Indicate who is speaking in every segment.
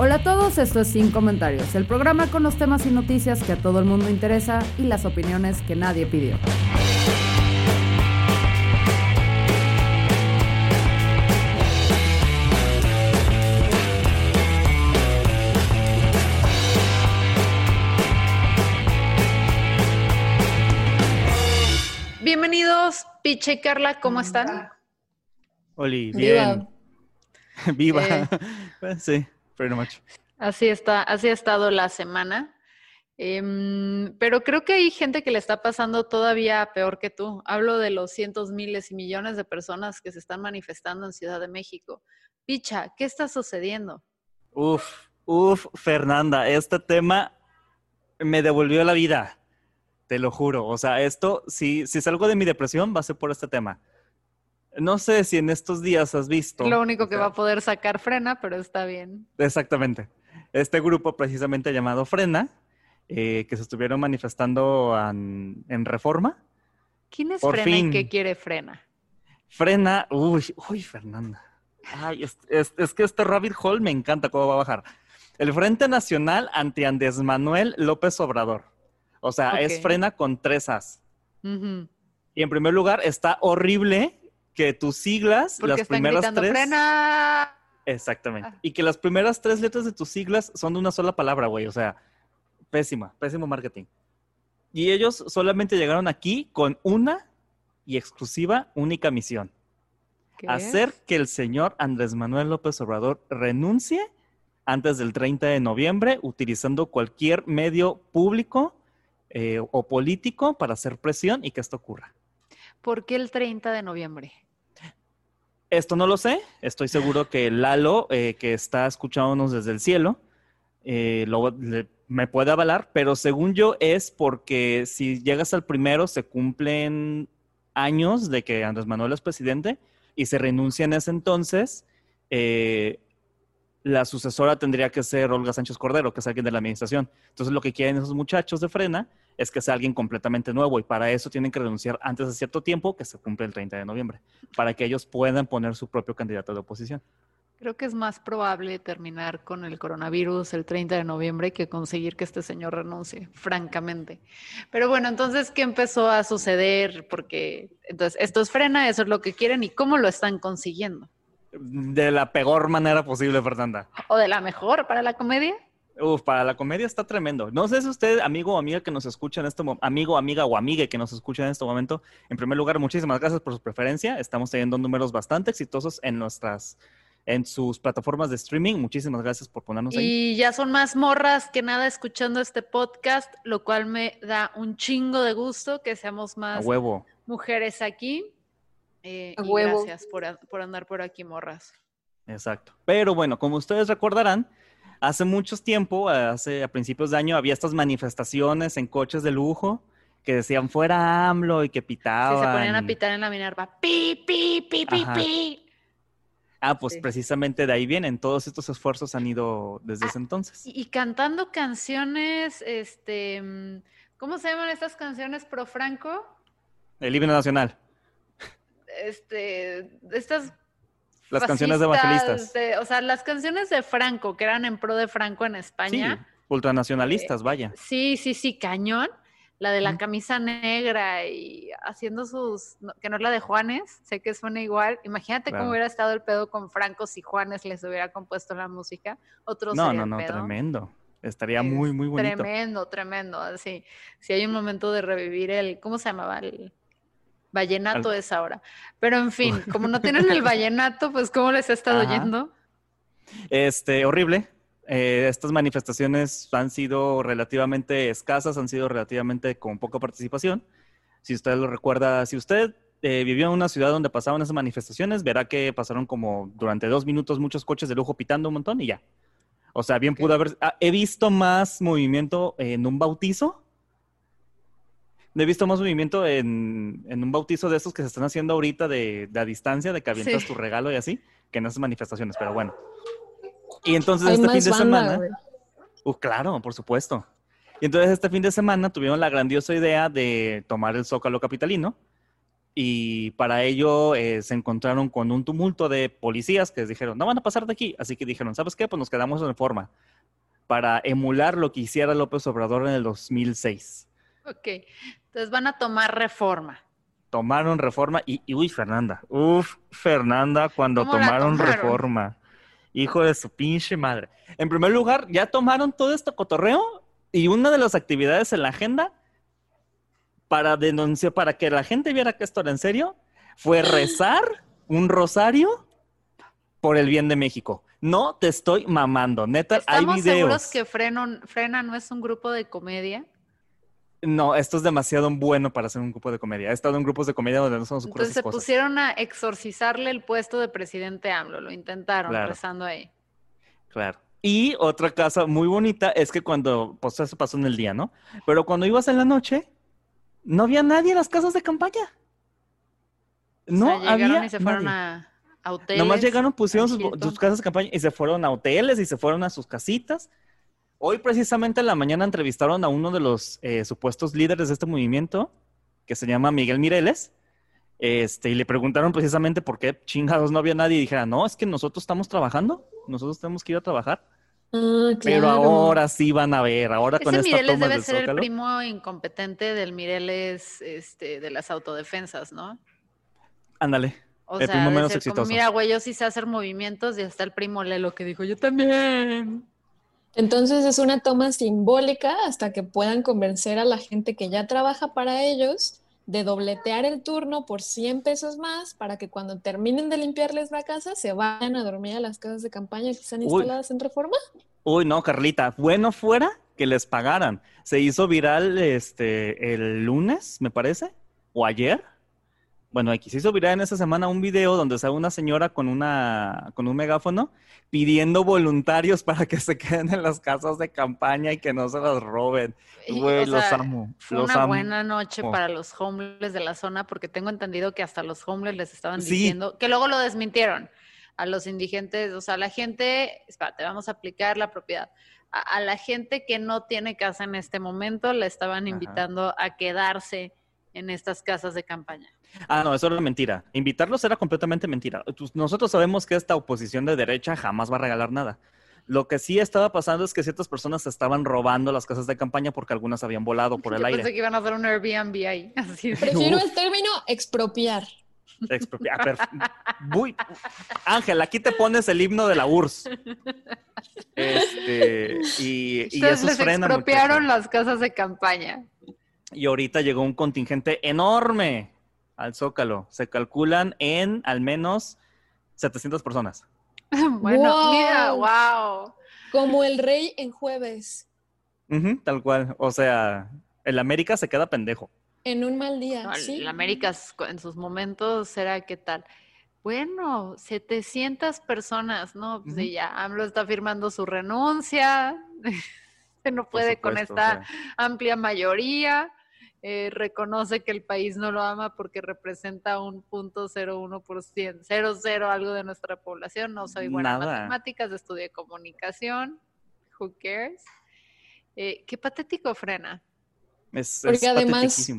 Speaker 1: Hola a todos, esto es Sin Comentarios, el programa con los temas y noticias que a todo el mundo interesa y las opiniones que nadie pidió.
Speaker 2: Bienvenidos, Piche y Carla, ¿cómo están?
Speaker 3: Oli,
Speaker 2: Viva.
Speaker 3: bien. Viva.
Speaker 2: Eh.
Speaker 3: sí,
Speaker 2: Así está, así ha estado la semana. Em, pero creo que hay gente que le está pasando todavía peor que tú. Hablo de los cientos, miles y millones de personas que se están manifestando en Ciudad de México. Picha, ¿qué está sucediendo?
Speaker 3: Uf, uf, Fernanda, este tema me devolvió la vida, te lo juro. O sea, esto, si, si salgo de mi depresión, va a ser por este tema. No sé si en estos días has visto.
Speaker 2: Lo único
Speaker 3: o
Speaker 2: que
Speaker 3: sea,
Speaker 2: va a poder sacar frena, pero está bien.
Speaker 3: Exactamente. Este grupo precisamente llamado Frena, eh, que se estuvieron manifestando en, en Reforma.
Speaker 2: ¿Quién es
Speaker 3: Por
Speaker 2: frena
Speaker 3: fin.
Speaker 2: y qué quiere frena?
Speaker 3: Frena, uy, uy, Fernanda. Ay, es, es- es que este rabbit hole me encanta cómo va a bajar. El Frente Nacional anti Andrés Manuel López Obrador. O sea, es frena con tres As. Y en primer lugar, está horrible que tus siglas,
Speaker 2: Porque
Speaker 3: las
Speaker 2: están
Speaker 3: primeras
Speaker 2: gritando
Speaker 3: tres.
Speaker 2: frena.
Speaker 3: Exactamente.
Speaker 2: Ah.
Speaker 3: Y que las primeras tres letras de tus siglas son de una sola palabra, güey. O sea, pésima, pésimo marketing. Y ellos solamente llegaron aquí con una y exclusiva, única misión. Hacer que el señor Andrés Manuel López Obrador renuncie antes del 30 de noviembre, utilizando cualquier medio público eh, o político para hacer presión y que esto ocurra.
Speaker 2: ¿Por qué el 30 de noviembre?
Speaker 3: Esto no lo sé. Estoy seguro que Lalo, eh, que está escuchándonos desde el cielo, eh, le- me puede avalar, pero según yo es porque si llegas al primero se cumplen años de que Andrés Manuel es presidente y se renuncia en ese entonces, eh, la sucesora tendría que ser Olga Sánchez Cordero, que es alguien de la administración. Entonces lo que quieren esos muchachos de frena es que sea alguien completamente nuevo y para eso tienen que renunciar antes de cierto tiempo, que se cumple el 30 de noviembre, para que ellos puedan poner su propio candidato de oposición.
Speaker 2: Creo que es más probable terminar con el coronavirus el 30 de noviembre que conseguir que este señor renuncie, francamente. Pero bueno, entonces, ¿qué empezó a suceder? Porque entonces, esto es frena, eso es lo que quieren y cómo lo están consiguiendo.
Speaker 3: De la peor manera posible, Fernanda.
Speaker 2: ¿O de la mejor para la comedia?
Speaker 3: Uf, para la comedia está tremendo. No sé si usted, amigo o amiga que nos escucha en este momento, amigo, amiga o amiga que nos escucha en este momento, en primer lugar, muchísimas gracias por su preferencia. Estamos teniendo números bastante exitosos en nuestras, en sus plataformas de streaming. Muchísimas gracias por ponernos ahí.
Speaker 2: Y ya son más morras que nada escuchando este podcast, lo cual me da un chingo de gusto que seamos
Speaker 3: A
Speaker 2: más
Speaker 3: huevo.
Speaker 2: mujeres aquí. Eh,
Speaker 4: A
Speaker 2: y
Speaker 4: huevo.
Speaker 2: gracias por, por andar por aquí, morras.
Speaker 3: Exacto. Pero bueno, como ustedes recordarán, hace mucho tiempo, hace a principios de año, había estas manifestaciones en coches de lujo que decían fuera AMLO y que
Speaker 2: Sí,
Speaker 3: pitaban.
Speaker 2: se ponían a pitar en la Minerva. Pi, pi, pi, pi,
Speaker 3: Ajá.
Speaker 2: pi.
Speaker 3: Ah, pues
Speaker 2: Sí.
Speaker 3: precisamente de ahí vienen. Todos estos esfuerzos han ido desde
Speaker 2: Ah,
Speaker 3: ese entonces.
Speaker 2: Y, y cantando canciones, este, mm, ¿cómo se llaman estas canciones pro Franco?
Speaker 3: El himno nacional.
Speaker 2: Este, estas
Speaker 3: Las canciones
Speaker 2: fascistas
Speaker 3: evangelistas.
Speaker 2: de- o sea, las canciones de Franco, que eran en pro de Franco en
Speaker 3: Sí,
Speaker 2: España.
Speaker 3: ultranacionalistas, vaya.
Speaker 2: Sí, sí, sí, cañón. La de la camisa negra y haciendo sus, que no es la de Juanes, sé que suena igual. Imagínate
Speaker 3: Claro.
Speaker 2: cómo hubiera estado el pedo con Franco si Juanes les hubiera compuesto la música. Otro
Speaker 3: No,
Speaker 2: sería
Speaker 3: no, no, tremendo. Estaría
Speaker 2: Es
Speaker 3: muy, muy bonito.
Speaker 2: Tremendo, tremendo. Así, si hay un momento de revivir el, ¿cómo se llamaba? El vallenato
Speaker 3: Al-
Speaker 2: es ahora. Pero en fin, como no tienen el vallenato, pues ¿cómo les ha estado
Speaker 3: Ajá.
Speaker 2: yendo?
Speaker 3: Este, horrible. Eh, estas manifestaciones han sido relativamente escasas, han sido relativamente con poca participación. Si usted lo recuerda, si usted eh, vivió en una ciudad donde pasaban esas manifestaciones, verá que pasaron como durante dos minutos muchos coches de lujo pitando un montón y ya. O sea, bien pudo haber... ah, he visto más movimiento en un bautizo. He visto más movimiento en, en un bautizo de esos que se están haciendo ahorita de, de a distancia, de que avientas
Speaker 2: Sí.
Speaker 3: tu regalo y así, que en esas manifestaciones, pero bueno. Y entonces
Speaker 4: Hay
Speaker 3: este fin de
Speaker 4: banda,
Speaker 3: semana... Uh, claro, por supuesto. Y entonces este fin de semana tuvieron la grandiosa idea de tomar el Zócalo Capitalino y para ello eh, se encontraron con un tumulto de policías que les dijeron, no van a pasar de aquí. Así que dijeron, ¿sabes qué? Pues nos quedamos en forma para emular lo que hiciera López Obrador en el 2006.
Speaker 2: Ok, entonces van a tomar reforma.
Speaker 3: Tomaron reforma y, y uy, Fernanda, uf, Fernanda, cuando
Speaker 2: ¿Cómo la
Speaker 3: tomaron
Speaker 2: tomaron?
Speaker 3: reforma. Hijo de su pinche madre. En primer lugar, ya tomaron todo este cotorreo y una de las actividades en la agenda para denunciar, para que la gente viera que esto era en serio, fue rezar un rosario por el bien de México. No te estoy mamando, neta, hay
Speaker 2: ¿Estamos
Speaker 3: videos.
Speaker 2: seguros que Freno, Frena no es un grupo de comedia?
Speaker 3: No, esto es demasiado bueno para ser un grupo de comedia. He estado en grupos de comedia donde no se nos ocurren
Speaker 2: Entonces se
Speaker 3: cosas.
Speaker 2: pusieron a exorcizarle el puesto de presidente AMLO, lo intentaron
Speaker 3: Claro.
Speaker 2: rezando ahí.
Speaker 3: Claro. Y otra cosa muy bonita es que cuando, pues eso pasó en el día, ¿no? Pero cuando ibas en la noche, no había nadie en las casas de campaña. No
Speaker 2: o sea, llegaron
Speaker 3: había
Speaker 2: y se fueron
Speaker 3: nadie.
Speaker 2: a, a hoteles.
Speaker 3: Nomás llegaron, pusieron sus casas de campaña y se fueron a hoteles y se fueron a sus casitas. Hoy precisamente en la mañana entrevistaron a uno de los eh, supuestos líderes de este movimiento, que se llama Miguel Mireles, este, y le preguntaron precisamente por qué chingados no había nadie y dijera, no, es que nosotros estamos trabajando, nosotros tenemos que ir a trabajar.
Speaker 4: Ah,
Speaker 3: Pero ahora sí van a ver, ahora con
Speaker 2: Ese
Speaker 3: esta
Speaker 2: Mireles
Speaker 3: toma
Speaker 2: debe
Speaker 3: del
Speaker 2: ser el primo incompetente del Mireles este, de las autodefensas, ¿no?
Speaker 3: Ándale.
Speaker 2: O
Speaker 3: El
Speaker 2: sea,
Speaker 3: primo menos
Speaker 2: como,
Speaker 3: exitoso.
Speaker 2: mira, güey, yo sí sé hacer movimientos y hasta el primo Lelo que dijo, yo también.
Speaker 4: Entonces es una toma simbólica hasta que puedan convencer a la gente que ya trabaja para ellos de dobletear el turno por 100 pesos más para que cuando terminen de limpiarles la casa se vayan a dormir a las casas de campaña que están
Speaker 3: Uy.
Speaker 4: instaladas en reforma.
Speaker 3: Uy, no, Carlita, bueno fuera que les pagaran. Se hizo viral este el lunes, me parece, o ayer. Bueno, aquí se hizo viral en esa semana un video donde sale una señora con una con un megáfono pidiendo voluntarios para que se queden en las casas de campaña y que no se las roben.
Speaker 2: Y,
Speaker 3: Güey, los
Speaker 2: sea,
Speaker 3: amo.
Speaker 2: Fue
Speaker 3: los
Speaker 2: una
Speaker 3: amo.
Speaker 2: buena noche para los homeless de la zona porque tengo entendido que hasta los homeless les estaban
Speaker 3: Sí.
Speaker 2: diciendo, que luego lo desmintieron a los indigentes, o sea, la gente, espérate, vamos a aplicar la propiedad. A, a la gente que no tiene casa en este momento le estaban
Speaker 3: Ajá.
Speaker 2: invitando a quedarse en estas casas de campaña.
Speaker 3: Ah, no, eso era mentira. Invitarlos era completamente mentira. Pues, Nosotros sabemos que esta oposición de derecha jamás va a regalar nada. Lo que sí estaba pasando es que ciertas personas se estaban robando las casas de campaña porque algunas habían volado por el
Speaker 2: Yo
Speaker 3: aire.
Speaker 2: pensé que iban a hacer un Airbnb ahí, así de-
Speaker 4: Prefiero
Speaker 3: Uf.
Speaker 4: el término expropiar.
Speaker 3: Expropia- perf- Muy- Ángel, aquí te pones el himno de la URSS. Este, y, y eso
Speaker 2: les
Speaker 3: frena
Speaker 2: expropiaron las casas de campaña.
Speaker 3: Y ahorita llegó un contingente enorme al Zócalo. Se calculan en al menos 700 personas.
Speaker 2: Bueno,
Speaker 4: Wow.
Speaker 2: mira, wow.
Speaker 4: Como el rey en jueves,
Speaker 3: tal cual. O sea, el América se queda pendejo.
Speaker 4: en un mal día.
Speaker 2: No,
Speaker 4: sí.
Speaker 2: La América en sus momentos era qué tal. Bueno, 700 personas, ¿no? Pues y ya AMLO está firmando su renuncia, se no puede con
Speaker 3: o
Speaker 2: esta
Speaker 3: sea.
Speaker 2: amplia mayoría, eh, reconoce que el país no lo ama porque representa un punto 01%, 00 algo de nuestra población, no soy buena en matemáticas, estudié comunicación, who cares. Eh, qué patético frena.
Speaker 3: Es,
Speaker 4: Porque
Speaker 3: es
Speaker 4: además-.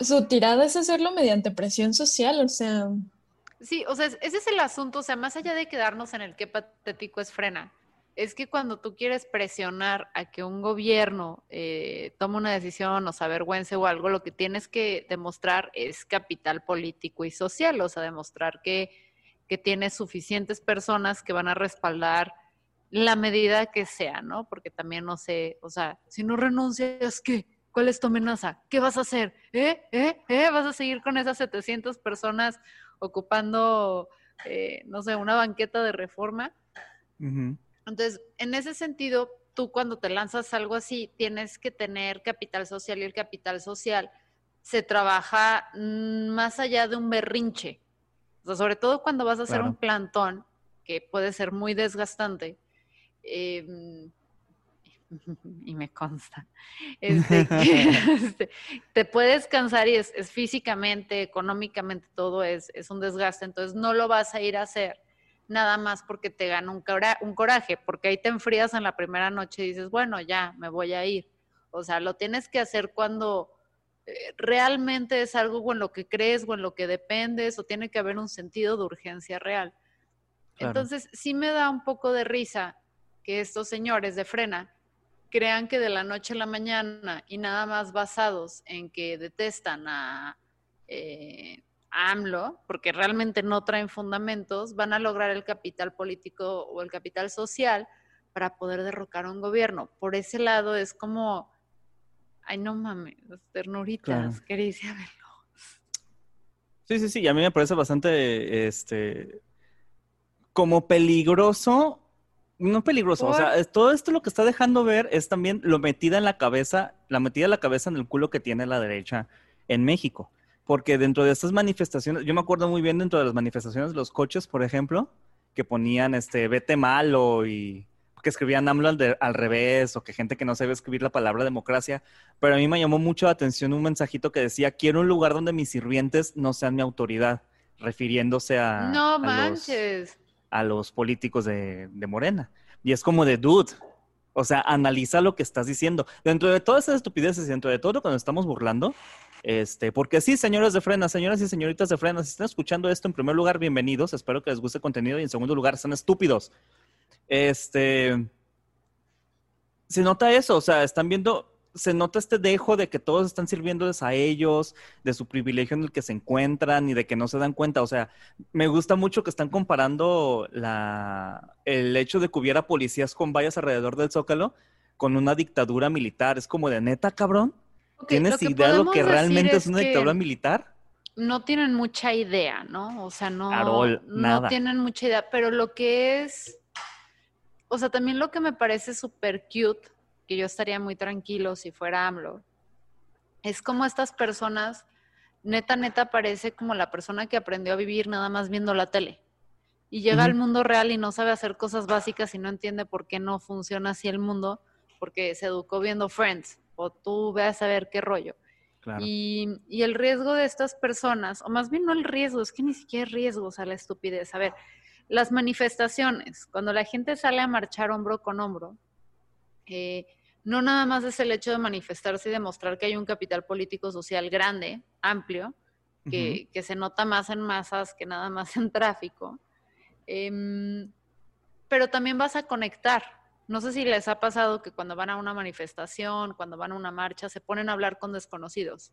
Speaker 4: Su tirada es hacerlo mediante presión social, o sea,
Speaker 2: Sí, o sea, es- ese es el asunto, o sea, más allá de quedarnos en el qué patético es frena, es que cuando tú quieres presionar a que un gobierno eh, tome una decisión o se avergüence o algo, lo que tienes que demostrar es capital político y social, o sea, demostrar que, que tienes suficientes personas que van a respaldar la medida que sea, ¿no? Porque también no sé, o sea, si no renuncias, ¿qué? ¿Cuál es tu amenaza? ¿Qué vas a hacer? ¿Eh? ¿Eh? ¿Eh? ¿Vas a seguir con esas 700 personas ocupando, eh, no sé, una banqueta de reforma? Entonces, en ese sentido, tú cuando te lanzas algo así, tienes que tener capital social y el capital social se trabaja mm, más allá de un berrinche. O sea, sobre todo cuando vas a hacer un plantón, que puede ser muy desgastante. Em, y me consta. Este, este, te puedes cansar y es, físicamente, económicamente, todo es, es, un desgaste. Entonces no lo vas a ir a hacer nada más porque te gana un, un coraje, porque ahí te enfrías en la primera noche y dices, bueno, ya, me voy a ir. O sea, lo tienes que hacer cuando eh, realmente es algo en lo que crees o en lo que dependes o tiene que haber un sentido de urgencia real. Entonces, sí me da un poco de risa que estos señores de frena crean que de la noche a la mañana y nada más basados en que detestan a, eh, AMLO, porque realmente no traen fundamentos, van a lograr el capital político o el capital social para poder derrocar a un gobierno. Por ese lado es como, ay no mames, ternuritas, quería verlo.
Speaker 3: Sí, sí, sí, y a mí me parece bastante, este, como peligroso no peligroso, o sea, todo esto lo que está dejando ver es también lo metida en la cabeza, la metida en la cabeza en el culo que tiene la derecha en México. Porque dentro de estas manifestaciones, yo me acuerdo muy bien dentro de las manifestaciones de los coches, por ejemplo, que ponían este vete malo y que escribían AMLO al, al, revés o que gente que no sabe escribir la palabra democracia, pero a mí me llamó mucho la atención un mensajito que decía, quiero un lugar donde mis sirvientes no sean mi autoridad, refiriéndose a...
Speaker 2: No manches
Speaker 3: a los políticos de, Morena. Y es como de, dude, o sea, analiza lo que estás diciendo. Dentro de todas esas estupideces, dentro de todo nos estamos burlando, este, porque sí, señores de frena, señoras y señoritas de frena, si están escuchando esto, en primer lugar, bienvenidos. Espero que les guste el contenido y en segundo lugar, son estúpidos. Este, se nota eso, o sea, están viendo se nota este dejo de que todos están sirviéndoles a ellos, de su privilegio en el que se encuentran y de que no se dan cuenta. O sea, me gusta mucho que están comparando la, el hecho de que hubiera policías con vallas alrededor del Zócalo con una dictadura militar. Es como de neta, cabrón. ¿Tienes idea de lo que realmente es, una dictadura militar?
Speaker 2: No tienen mucha idea, ¿no? O sea, no, no tienen mucha idea, pero lo que es, o sea, también lo que me parece súper cute que yo estaría muy tranquilo si fuera AMLO, es como estas personas, neta, neta, parece como la persona que aprendió a vivir nada más viendo la tele. Y llega al mundo real y no sabe hacer cosas básicas y no entiende por qué no funciona así el mundo, porque se educó viendo Friends, o tú veas a ver qué rollo. Y, y, el riesgo de estas personas, o más bien no el riesgo, es que ni siquiera es riesgo, o sea, la estupidez. A ver, las manifestaciones, cuando la gente sale a marchar hombro con hombro, eh, no nada más es el hecho de manifestarse y demostrar que hay un capital político social grande, amplio, que, se nota más en masas que nada más en tráfico, em, pero también vas a conectar. No sé si les ha pasado que cuando van a una manifestación, cuando van a una marcha, se ponen a hablar con desconocidos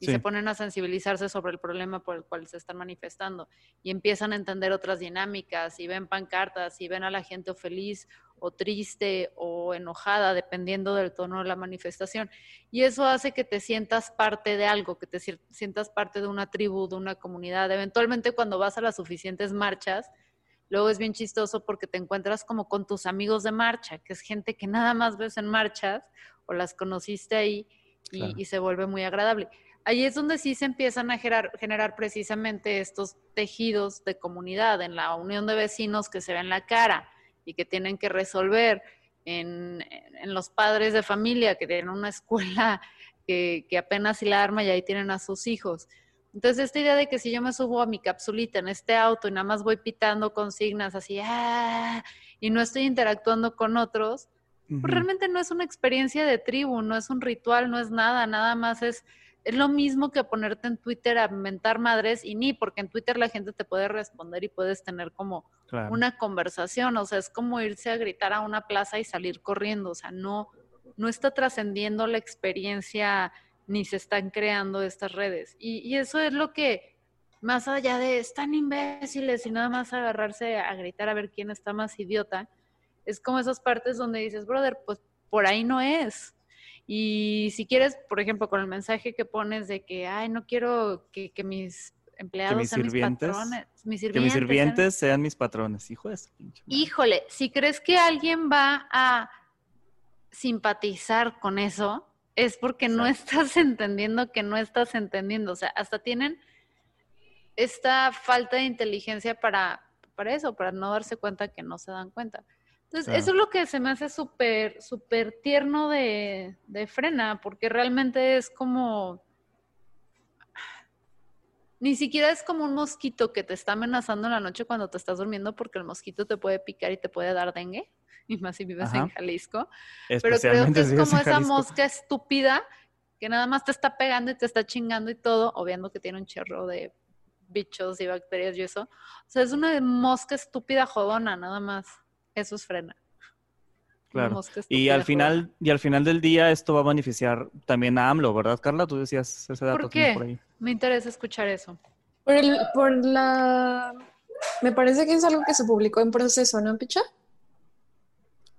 Speaker 2: y se ponen a sensibilizarse sobre el problema por el cual se están manifestando y empiezan a entender otras dinámicas y ven pancartas y ven a la gente feliz o triste o enojada, dependiendo del tono de la manifestación. Y eso hace que te sientas parte de algo, que te sientas parte de una tribu, de una comunidad. Eventualmente cuando vas a las suficientes marchas, luego es bien chistoso porque te encuentras como con tus amigos de marcha, que es gente que nada más ves en marchas o las conociste ahí y, se vuelve muy agradable. Ahí es donde sí se empiezan a generar, generar precisamente estos tejidos de comunidad, en la unión de vecinos que se ven la cara y que tienen que resolver, en, los padres de familia que tienen una escuela que, apenas si la arma y ahí tienen a sus hijos. Entonces, esta idea de que si yo me subo a mi capsulita en este auto y nada más voy pitando consignas así, ¡ah! y no estoy interactuando con otros, pues realmente no es una experiencia de tribu, no es un ritual, no es nada, nada más es es lo mismo que ponerte en Twitter a mentar madres y ni, porque en Twitter la gente te puede responder y puedes tener como una conversación, o sea, es como irse a gritar a una plaza y salir corriendo, o sea, no, no está trascendiendo la experiencia ni se están creando estas redes. Y, y, eso es lo que, más allá de están imbéciles y nada más agarrarse a gritar a ver quién está más idiota, es como esas partes donde dices, brother, pues por ahí no es. Y si quieres, por ejemplo, con el mensaje que pones de que, ay, no quiero que, mis empleados sean mis patrones, mis
Speaker 3: sirvientes, que mis sirvientes sean, mis patrones, hijo de pinche
Speaker 2: Híjole, si crees que alguien va a simpatizar con eso, es porque no estás entendiendo que no estás entendiendo. O sea, hasta tienen esta falta de inteligencia para, para eso, para no darse cuenta que no se dan cuenta. Entonces, eso es lo que se me hace súper, súper tierno de, de Frena, porque realmente es como... Ni siquiera es como un mosquito que te está amenazando en la noche cuando te estás durmiendo porque el mosquito te puede picar y te puede dar dengue, y más si vives en Jalisco. Pero creo que es como esa mosca estúpida que nada más te está pegando y te está chingando y todo, obviando que tiene un chorro de bichos y bacterias y eso. O sea, es una mosca estúpida jodona, nada más. Eso es frena.
Speaker 3: Claro. Y al final, y al final del día esto va a beneficiar también a AMLO, ¿verdad, Carla? Tú decías ese dato
Speaker 2: ¿Por qué? por ahí. Me interesa escuchar eso.
Speaker 4: Por, el, por la... Me parece que es algo que se publicó en proceso, ¿no, Picha?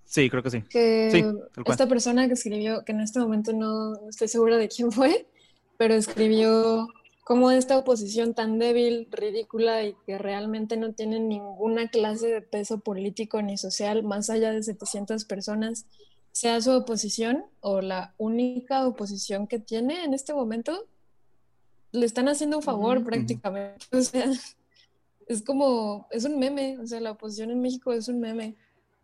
Speaker 3: Sí, creo que sí.
Speaker 4: Que esta persona que escribió, que en este momento no estoy segura de quién fue, pero escribió cómo esta oposición tan débil, ridícula y que realmente no tiene ninguna clase de peso político ni social más allá de 700 personas, sea su oposición o la única oposición que tiene en este momento, le están haciendo un favor prácticamente. O sea, es como, es un meme, o sea, la oposición en México es un meme.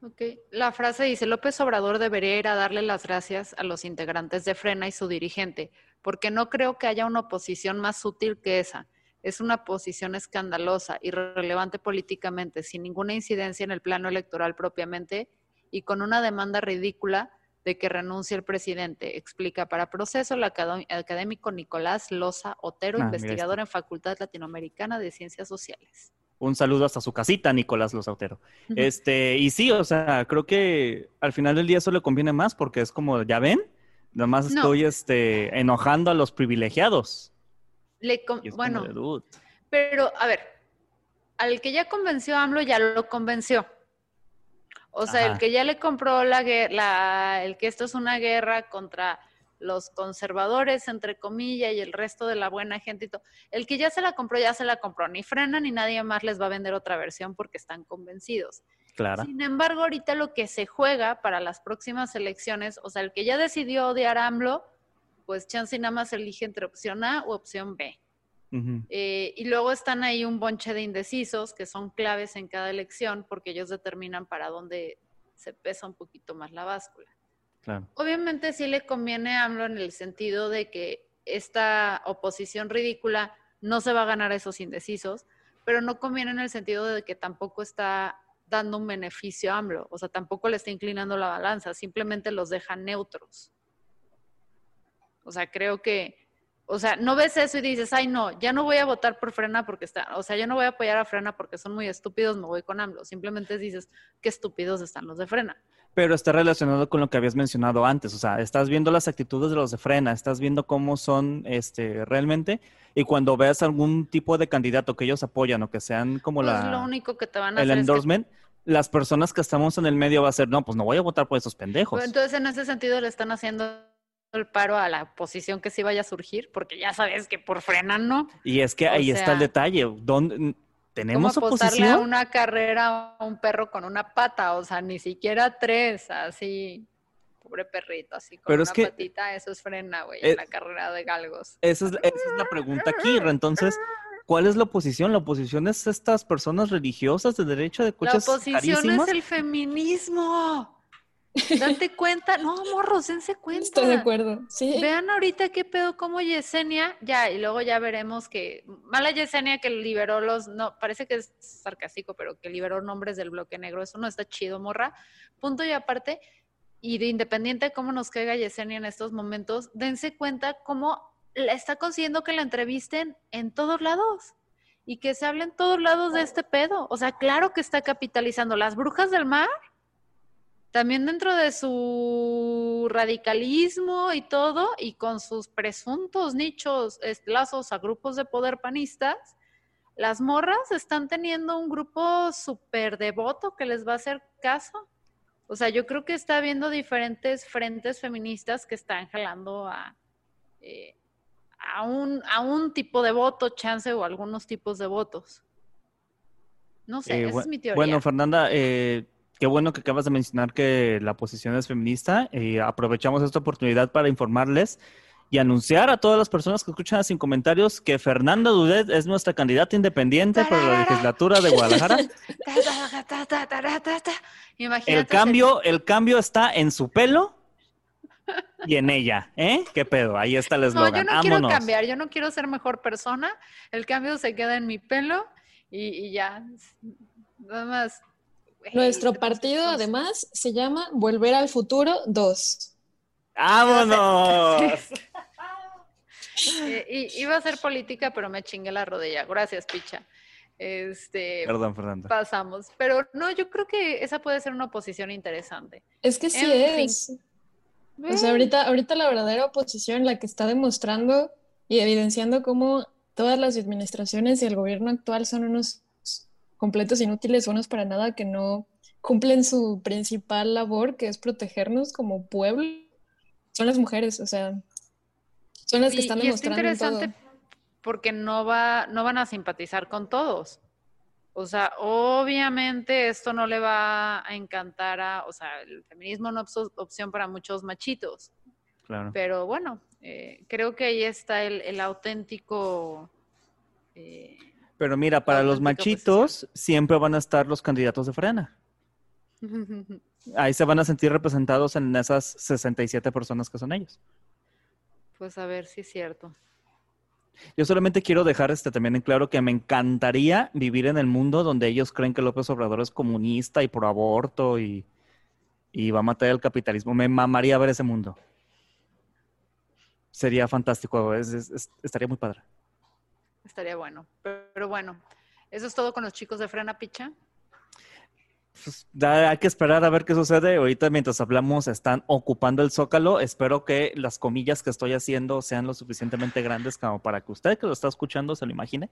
Speaker 2: Ok, la frase dice, López Obrador debería ir a darle las gracias a los integrantes de Frena y su dirigente, porque no creo que haya una oposición más útil que esa. Es una posición escandalosa, irrelevante políticamente, sin ninguna incidencia en el plano electoral propiamente y con una demanda ridícula de que renuncie el presidente, explica para proceso el académico Nicolás Loza Otero, ah, investigador en Facultad Latinoamericana de Ciencias Sociales.
Speaker 3: Un saludo hasta su casita, Nicolás Loza Otero. Este, y sí, o sea, creo que al final del día eso le conviene más porque es como, ya ven, Nada más estoy este, enojando a los privilegiados.
Speaker 2: bueno, pero a ver, al que ya convenció a AMLO ya lo convenció. O sea, el que ya le compró la guerra, el que esto es una guerra contra los conservadores, entre comillas, y el resto de la buena gente y todo. El que ya se la compró, ya se la compró. Ni frena ni nadie más les va a vender otra versión porque están convencidos. Sin embargo, ahorita lo que se juega para las próximas elecciones, o sea, el que ya decidió odiar a AMLO, pues chance nada más elige entre opción A u opción B. Eh, y luego están ahí un bonche de indecisos que son claves en cada elección porque ellos determinan para dónde se pesa un poquito más la báscula. Obviamente sí le conviene a AMLO en el sentido de que esta oposición ridícula no se va a ganar a esos indecisos, pero no conviene en el sentido de que tampoco está dando un beneficio a AMLO, o sea, tampoco le está inclinando la balanza, simplemente los deja neutros. O sea, creo que, o sea, no ves eso y dices, ay, no, ya no voy a votar por Frena porque está, o sea, yo no voy a apoyar a Frena porque son muy estúpidos, me voy con AMLO. Simplemente dices, qué estúpidos están los de Frena.
Speaker 3: Pero está relacionado con lo que habías mencionado antes, o sea, estás viendo las actitudes de los de Frena, estás viendo cómo son este, realmente, y cuando veas algún tipo de candidato que ellos apoyan o que sean como
Speaker 2: pues
Speaker 3: la...
Speaker 2: lo único que te van a
Speaker 3: el endorsement, las personas que estamos en el medio va a ser, no, pues no voy a votar por esos pendejos.
Speaker 2: entonces, en ese sentido, le están haciendo el paro a la posición que sí vaya a surgir, porque ya sabes que por Frena no.
Speaker 3: Y es que ahí está el detalle, ¿dónde tenemos
Speaker 2: ¿Cómo apostarle a una carrera a un perro con una pata? O sea, ni siquiera tres, así. Pobre perrito, así con una patita, eso es frena, güey, en la carrera de galgos.
Speaker 3: Esa es, esa es la pregunta aquí, Entonces, ¿cuál es la oposición? La oposición es estas personas religiosas de derecho de coches
Speaker 2: La oposición es el feminismo. Date cuenta, no, morros, dense cuenta.
Speaker 4: Estoy de acuerdo, sí.
Speaker 2: Vean ahorita qué pedo, como Yesenia, ya, y luego ya veremos que, mala Yesenia que liberó los, no, parece que es sarcástico, pero que liberó nombres del bloque negro, eso no está chido, morra. Punto y aparte, y de independiente de cómo nos caiga Yesenia en estos momentos, dense cuenta cómo está consiguiendo que la entrevisten en todos lados y que se hablen en todos lados de este pedo. O sea, claro que está capitalizando. Las brujas del mar también dentro de su radicalismo y todo, y con sus presuntos nichos, lazos a grupos de poder panistas, las morras están teniendo un grupo súper devoto que les va a hacer caso. O sea, yo creo que está habiendo diferentes frentes feministas que están jalando a, eh, a, un, a un tipo de voto, chance o algunos tipos de votos. No sé,
Speaker 3: eh,
Speaker 2: esa es mi teoría.
Speaker 3: Bueno, Fernanda, eh, Qué bueno que acabas de mencionar que la posición es feminista y aprovechamos esta oportunidad para informarles y anunciar a todas las personas que escuchan sin comentarios que Fernanda Dudet es nuestra candidata independiente para la legislatura de Guadalajara. El cambio, el cambio está en su pelo y en ella, ¿eh? ¿Qué pedo? Ahí está el eslogan.
Speaker 2: No, yo no quiero cambiar, yo no quiero ser mejor persona. El cambio se queda en mi pelo y, y ya. Nada más
Speaker 4: nuestro partido, además, se llama Volver al Futuro 2.
Speaker 3: ¡Vámonos!
Speaker 2: eh, iba a ser política, pero me chingué la rodilla. Gracias, picha. Este,
Speaker 3: Perdón, Fernanda.
Speaker 2: Pasamos. Pero no, yo creo que esa puede ser una oposición interesante.
Speaker 4: Es que sí es. O sea, ahorita, ahorita la verdadera oposición, la que está demostrando y evidenciando cómo todas las administraciones y el gobierno actual son unos completos inútiles, buenos para nada, que no cumplen su principal labor, que es protegernos como pueblo, son las mujeres, o sea, son las que están demostrando.
Speaker 2: Y es interesante porque no, va, no van a simpatizar con todos. O sea, obviamente esto no le va a encantar a, o sea, el feminismo no es opción para muchos machitos.
Speaker 3: Claro.
Speaker 2: Pero bueno, eh, creo que ahí está el, auténtico eh,
Speaker 3: pero mira, para los machitos siempre van a estar los candidatos de frena. Ahí se van a sentir representados en esas 67 personas que son ellos.
Speaker 2: Pues a ver si es cierto.
Speaker 3: Yo solamente quiero dejar este también en claro que me encantaría vivir en el mundo donde ellos creen que López Obrador es comunista y pro aborto y, va a matar el capitalismo. Me mamaría ver ese mundo. Sería fantástico, estaría muy padre
Speaker 2: estaría bueno. Pero, bueno, eso es todo con los chicos de Frena Picha.
Speaker 3: Pues, hay que esperar a ver qué sucede. Ahorita mientras hablamos están ocupando el zócalo. Espero que las comillas que estoy haciendo sean lo suficientemente grandes como para que usted que lo está escuchando se lo imagine.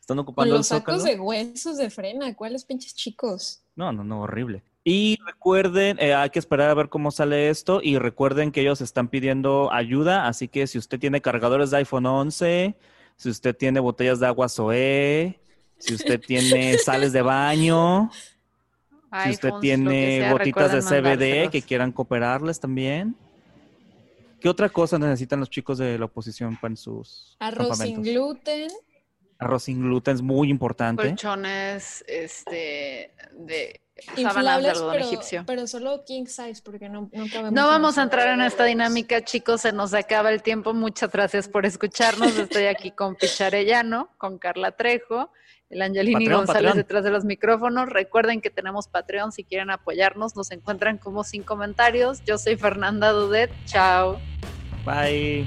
Speaker 3: Están ocupando el zócalo.
Speaker 4: Los sacos de huesos de frena, ¿cuáles pinches chicos?
Speaker 3: No, no, no, horrible. Y recuerden, eh, hay que esperar a ver cómo sale esto y recuerden que ellos están pidiendo ayuda, así que si usted tiene cargadores de iPhone 11, si usted tiene botellas de agua Zoé, si usted tiene sales de baño, si usted tiene gotitas de CBD que quieran cooperarles también. ¿Qué otra cosa necesitan los chicos de la oposición para sus
Speaker 4: Arroz sin gluten.
Speaker 3: Arroz sin gluten es muy importante.
Speaker 2: Colchones, este, de
Speaker 4: Inflables, pero, egipcio. pero solo king size, porque no, no
Speaker 2: No vamos a entrar en esta dinámica, chicos, se nos acaba el tiempo. Muchas gracias por escucharnos. Estoy aquí con Picharellano, con Carla Trejo, el Angelini González detrás de los micrófonos. Recuerden que tenemos Patreon si quieren apoyarnos. Nos encuentran como sin comentarios. Yo soy Fernanda Dudet. Chao.
Speaker 3: Bye.